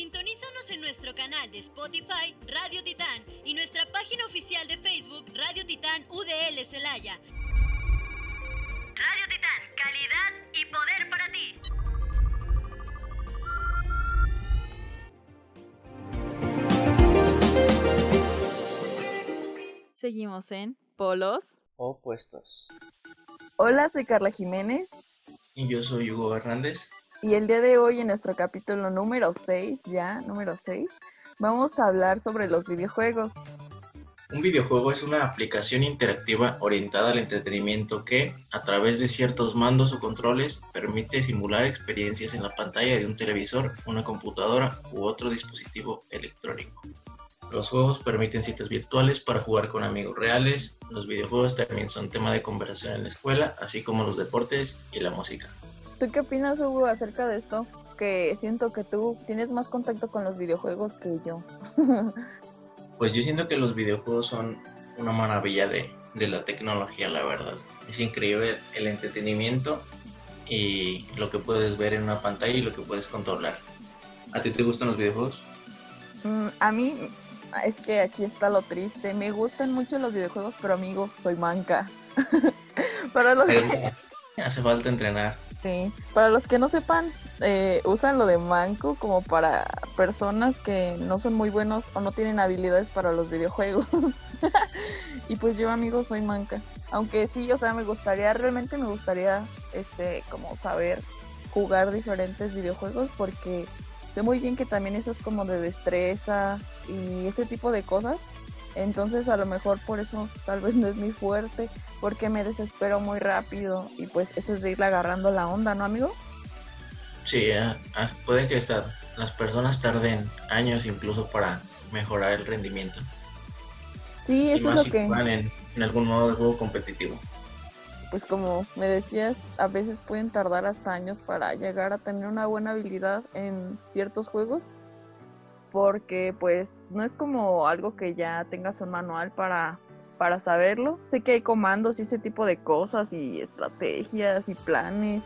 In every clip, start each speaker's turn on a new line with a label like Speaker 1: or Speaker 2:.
Speaker 1: Sintonízanos en nuestro canal de Spotify Radio Titán y nuestra página oficial de Facebook Radio Titán UDL Celaya. Radio Titán, calidad y poder para ti.
Speaker 2: Seguimos en Polos
Speaker 3: Opuestos.
Speaker 4: Hola, soy Carla Jiménez.
Speaker 3: Y yo soy Hugo Hernández.
Speaker 4: Y el día de hoy, en nuestro capítulo número 6, ya, número 6, vamos a hablar sobre los videojuegos.
Speaker 3: Un videojuego es una aplicación interactiva orientada al entretenimiento que, a través de ciertos mandos o controles, permite simular experiencias en la pantalla de un televisor, una computadora u otro dispositivo electrónico. Los juegos permiten citas virtuales para jugar con amigos reales. Los videojuegos también son tema de conversación en la escuela, así como los deportes y la música.
Speaker 4: ¿Tú qué opinas, Hugo, acerca de esto? Que siento que tú tienes más contacto con los videojuegos que yo.
Speaker 3: pues yo siento que los videojuegos son una maravilla de, la tecnología, la verdad. Es increíble el entretenimiento y lo que puedes ver en una pantalla y lo que puedes controlar. ¿A ti te gustan los videojuegos?
Speaker 4: Mm, a mí es que aquí está lo triste. Me gustan mucho los videojuegos, pero amigo, soy manca. Para los que...
Speaker 3: Hace falta entrenar.
Speaker 4: Sí, para los que no sepan, eh, usan lo de manco como para personas que no son muy buenos o no tienen habilidades para los videojuegos. y pues yo, amigo, soy manca. Aunque sí, o sea, me gustaría, realmente me gustaría, este, como saber jugar diferentes videojuegos porque sé muy bien que también eso es como de destreza y ese tipo de cosas. Entonces a lo mejor por eso tal vez no es mi fuerte, porque me desespero muy rápido y pues eso es de irle agarrando la onda, ¿no, amigo?
Speaker 3: Sí, ah, ah, puede que las personas tarden años incluso para mejorar el rendimiento.
Speaker 4: Sí, eso es lo que...
Speaker 3: En, en algún modo de juego competitivo.
Speaker 4: Pues como me decías, a veces pueden tardar hasta años para llegar a tener una buena habilidad en ciertos juegos porque pues no es como algo que ya tengas un manual para, para saberlo. Sé que hay comandos y ese tipo de cosas y estrategias y planes,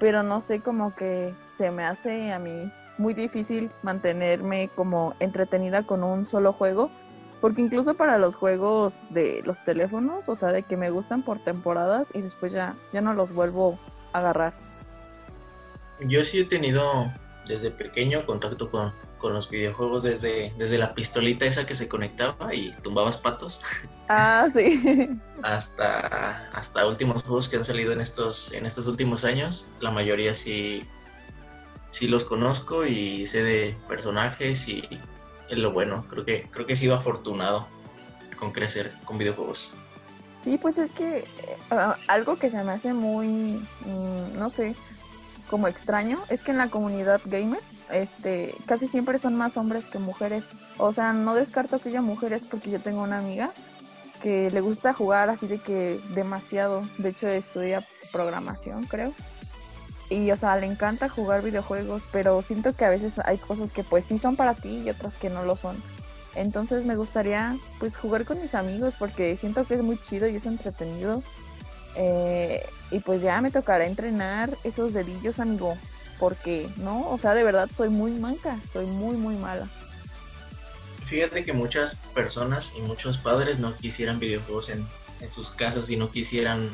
Speaker 4: pero no sé como que se me hace a mí muy difícil mantenerme como entretenida con un solo juego, porque incluso para los juegos de los teléfonos, o sea, de que me gustan por temporadas y después ya, ya no los vuelvo a agarrar.
Speaker 3: Yo sí he tenido desde pequeño contacto con con los videojuegos desde, desde la pistolita esa que se conectaba y tumbabas patos.
Speaker 4: Ah, sí.
Speaker 3: hasta, hasta últimos juegos que han salido en estos, en estos últimos años. La mayoría sí, sí los conozco y sé de personajes y es lo bueno. Creo que, creo que he sido afortunado con crecer con videojuegos.
Speaker 4: Sí, pues es que eh, algo que se me hace muy, mm, no sé, como extraño, es que en la comunidad gamer este, casi siempre son más hombres que mujeres. O sea, no descarto que haya mujeres porque yo tengo una amiga que le gusta jugar así de que demasiado. De hecho, estudia programación, creo. Y, o sea, le encanta jugar videojuegos, pero siento que a veces hay cosas que pues sí son para ti y otras que no lo son. Entonces me gustaría pues jugar con mis amigos porque siento que es muy chido y es entretenido. Eh, y pues ya me tocará entrenar esos dedillos, amigo porque no, o sea, de verdad soy muy manca, soy muy, muy mala.
Speaker 3: Fíjate que muchas personas y muchos padres no quisieran videojuegos en, sus casas y no quisieran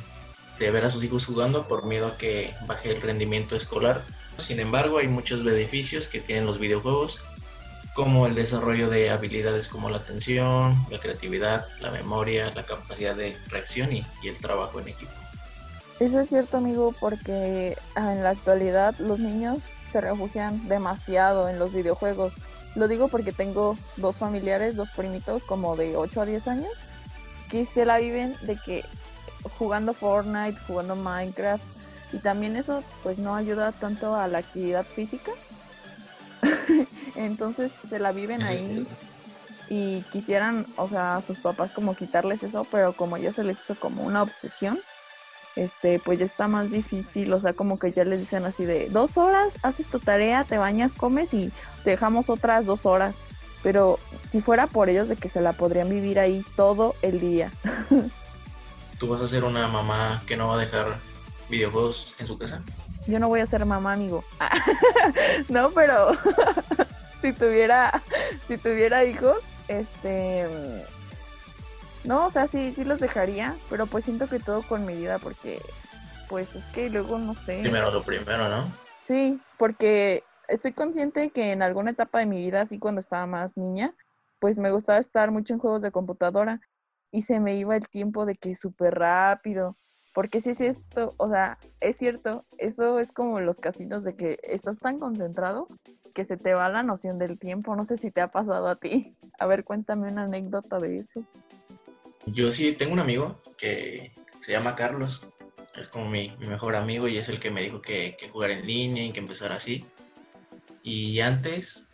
Speaker 3: ver a sus hijos jugando por miedo a que baje el rendimiento escolar. Sin embargo, hay muchos beneficios que tienen los videojuegos, como el desarrollo de habilidades como la atención, la creatividad, la memoria, la capacidad de reacción y el trabajo en equipo.
Speaker 4: Eso es cierto, amigo, porque ah, en la actualidad los niños se refugian demasiado en los videojuegos. Lo digo porque tengo dos familiares, dos primitos como de 8 a 10 años, que se la viven de que jugando Fortnite, jugando Minecraft, y también eso pues no ayuda tanto a la actividad física. Entonces se la viven ahí y quisieran, o sea, a sus papás como quitarles eso, pero como ya se les hizo como una obsesión, este, pues ya está más difícil, o sea, como que ya les dicen así de dos horas, haces tu tarea, te bañas, comes y te dejamos otras dos horas. Pero si fuera por ellos de que se la podrían vivir ahí todo el día.
Speaker 3: ¿Tú vas a ser una mamá que no va a dejar videojuegos en su casa?
Speaker 4: Yo no voy a ser mamá, amigo. no, pero si tuviera, si tuviera hijos, este no, o sea, sí, sí los dejaría, pero pues siento que todo con medida porque pues es que luego no sé.
Speaker 3: Primero lo primero, ¿no?
Speaker 4: Sí, porque estoy consciente que en alguna etapa de mi vida, así cuando estaba más niña, pues me gustaba estar mucho en juegos de computadora y se me iba el tiempo de que súper rápido. Porque sí es cierto, o sea, es cierto, eso es como los casinos de que estás tan concentrado que se te va la noción del tiempo. No sé si te ha pasado a ti. A ver, cuéntame una anécdota de eso.
Speaker 3: Yo sí tengo un amigo que se llama Carlos. Es como mi, mejor amigo y es el que me dijo que, que jugar en línea y que empezar así. Y antes,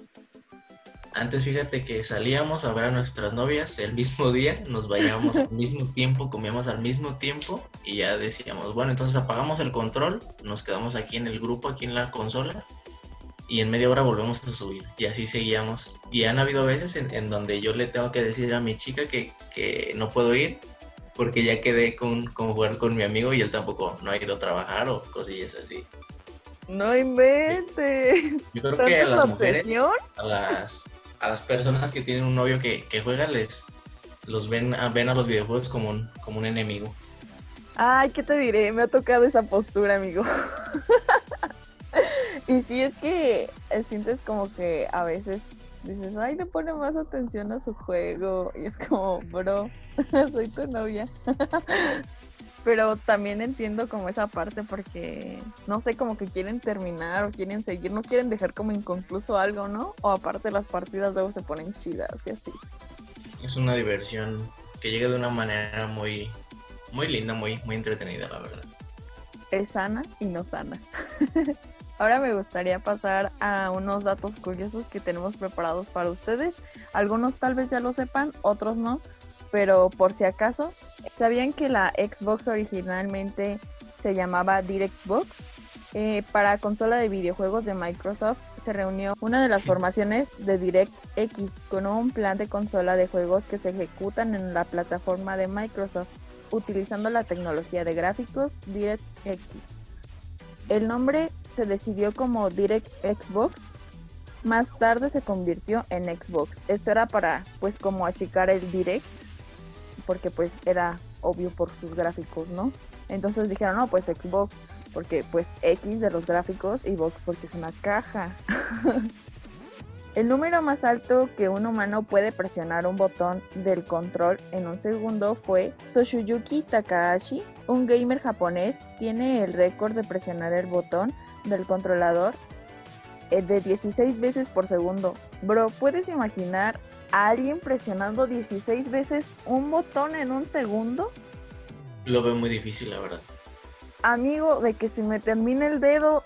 Speaker 3: antes fíjate que salíamos a ver a nuestras novias el mismo día, nos vayábamos al mismo tiempo, comíamos al mismo tiempo y ya decíamos, bueno, entonces apagamos el control, nos quedamos aquí en el grupo, aquí en la consola y en media hora volvemos a subir. Y así seguíamos. Y han habido veces en, donde yo le tengo que decir a mi chica que, que no puedo ir porque ya quedé con, con, jugar con mi amigo y él tampoco no ha ido a trabajar o cosillas así.
Speaker 4: No inventes.
Speaker 3: Yo creo que a las mujeres, a las, a las personas que tienen un novio que, que juega, les los ven, ven a los videojuegos como un, como un enemigo.
Speaker 4: Ay, ¿qué te diré? Me ha tocado esa postura, amigo. Y sí es que eh, sientes como que a veces dices, ay, le pone más atención a su juego. Y es como, bro, soy tu novia. Pero también entiendo como esa parte porque, no sé, como que quieren terminar o quieren seguir, no quieren dejar como inconcluso algo, ¿no? O aparte las partidas luego se ponen chidas y así.
Speaker 3: Es una diversión que llega de una manera muy, muy linda, muy, muy entretenida, la verdad.
Speaker 4: Es sana y no sana. Ahora me gustaría pasar a unos datos curiosos que tenemos preparados para ustedes. Algunos tal vez ya lo sepan, otros no, pero por si acaso, ¿sabían que la Xbox originalmente se llamaba DirectBox? Eh, para consola de videojuegos de Microsoft se reunió una de las formaciones de DirectX con un plan de consola de juegos que se ejecutan en la plataforma de Microsoft utilizando la tecnología de gráficos DirectX. El nombre se decidió como Direct Xbox, más tarde se convirtió en Xbox. Esto era para pues como achicar el Direct, porque pues era obvio por sus gráficos, ¿no? Entonces dijeron, no, pues Xbox, porque pues X de los gráficos y Box porque es una caja. el número más alto que un humano puede presionar un botón del control en un segundo fue Toshiyuki Takahashi, un gamer japonés, tiene el récord de presionar el botón del controlador eh, de 16 veces por segundo. Bro, ¿puedes imaginar a alguien presionando 16 veces un botón en un segundo?
Speaker 3: Lo veo muy difícil, la verdad.
Speaker 4: Amigo, de que se me termine el dedo.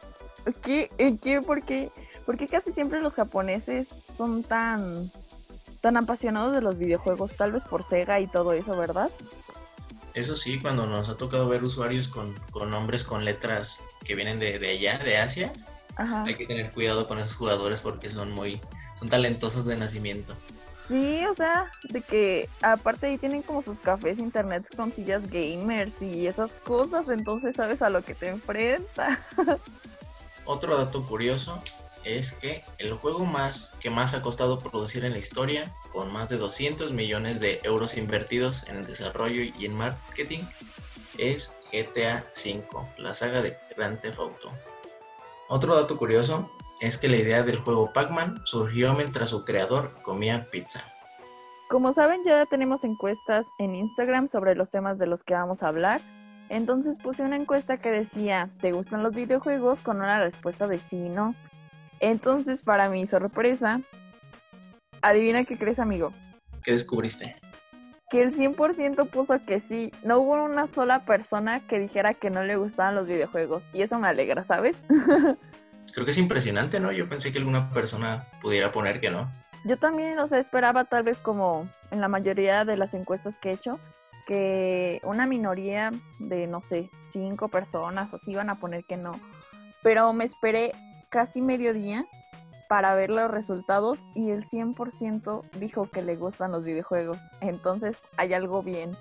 Speaker 4: ¿Qué? ¿Qué? ¿Por qué? Porque casi siempre los japoneses son tan tan apasionados de los videojuegos, tal vez por Sega y todo eso, ¿verdad?
Speaker 3: Eso sí, cuando nos ha tocado ver usuarios con, nombres con letras que vienen de, allá, de Asia, hay que tener cuidado con esos jugadores porque son muy, son talentosos de nacimiento.
Speaker 4: Sí, o sea, de que aparte ahí tienen como sus cafés internet con sillas gamers y esas cosas, entonces sabes a lo que te enfrentas.
Speaker 3: Otro dato curioso es que el juego más que más ha costado producir en la historia, con más de 200 millones de euros invertidos en el desarrollo y en marketing, es GTA V, la saga de Grand Theft Auto. Otro dato curioso es que la idea del juego Pac-Man surgió mientras su creador comía pizza.
Speaker 4: Como saben, ya tenemos encuestas en Instagram sobre los temas de los que vamos a hablar. Entonces puse una encuesta que decía, ¿te gustan los videojuegos? con una respuesta de sí y no. Entonces, para mi sorpresa, adivina qué crees, amigo.
Speaker 3: ¿Qué descubriste?
Speaker 4: Que el 100% puso que sí. No hubo una sola persona que dijera que no le gustaban los videojuegos. Y eso me alegra, ¿sabes?
Speaker 3: Creo que es impresionante, ¿no? Yo pensé que alguna persona pudiera poner que no.
Speaker 4: Yo también, o sea, esperaba tal vez como en la mayoría de las encuestas que he hecho, que una minoría de, no sé, cinco personas o así iban a poner que no. Pero me esperé casi mediodía para ver los resultados y el 100% dijo que le gustan los videojuegos. Entonces hay algo bien.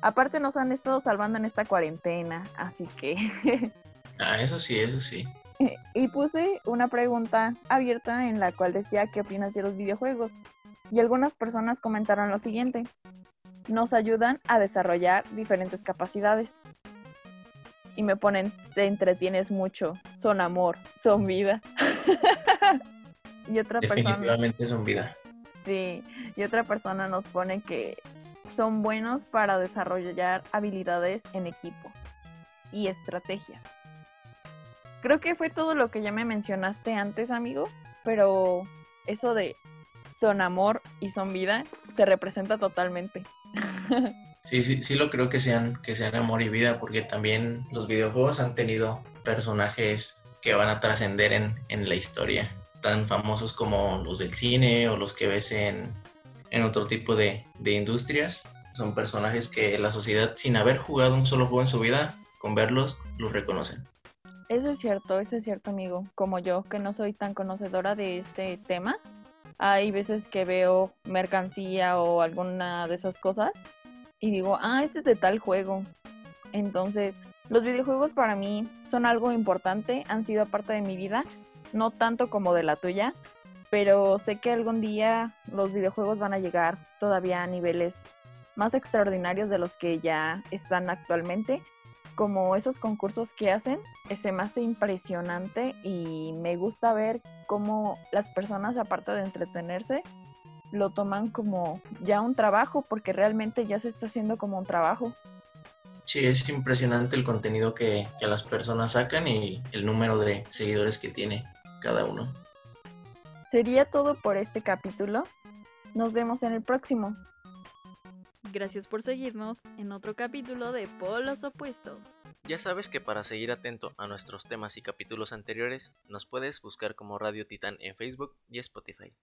Speaker 4: Aparte nos han estado salvando en esta cuarentena, así que...
Speaker 3: ah, eso sí, eso sí.
Speaker 4: Y puse una pregunta abierta en la cual decía qué opinas de los videojuegos. Y algunas personas comentaron lo siguiente. Nos ayudan a desarrollar diferentes capacidades. Y me ponen, te entretienes mucho, son amor, son vida. y otra
Speaker 3: Definitivamente
Speaker 4: persona...
Speaker 3: son vida.
Speaker 4: Sí, y otra persona nos pone que son buenos para desarrollar habilidades en equipo y estrategias. Creo que fue todo lo que ya me mencionaste antes, amigo, pero eso de son amor y son vida te representa totalmente.
Speaker 3: Sí, sí, sí lo creo que sean, que sean amor y vida, porque también los videojuegos han tenido personajes que van a trascender en, en la historia, tan famosos como los del cine o los que ves en, en otro tipo de, de industrias. Son personajes que la sociedad, sin haber jugado un solo juego en su vida, con verlos, los reconocen.
Speaker 4: Eso es cierto, eso es cierto, amigo. Como yo, que no soy tan conocedora de este tema, hay veces que veo mercancía o alguna de esas cosas y digo, ah, este es de tal juego. Entonces, los videojuegos para mí son algo importante, han sido parte de mi vida, no tanto como de la tuya, pero sé que algún día los videojuegos van a llegar todavía a niveles más extraordinarios de los que ya están actualmente, como esos concursos que hacen, se me impresionante y me gusta ver cómo las personas, aparte de entretenerse, lo toman como ya un trabajo, porque realmente ya se está haciendo como un trabajo.
Speaker 3: Sí, es impresionante el contenido que, que las personas sacan y el número de seguidores que tiene cada uno.
Speaker 4: Sería todo por este capítulo. Nos vemos en el próximo.
Speaker 2: Gracias por seguirnos en otro capítulo de Polos Opuestos.
Speaker 5: Ya sabes que para seguir atento a nuestros temas y capítulos anteriores, nos puedes buscar como Radio Titán en Facebook y Spotify.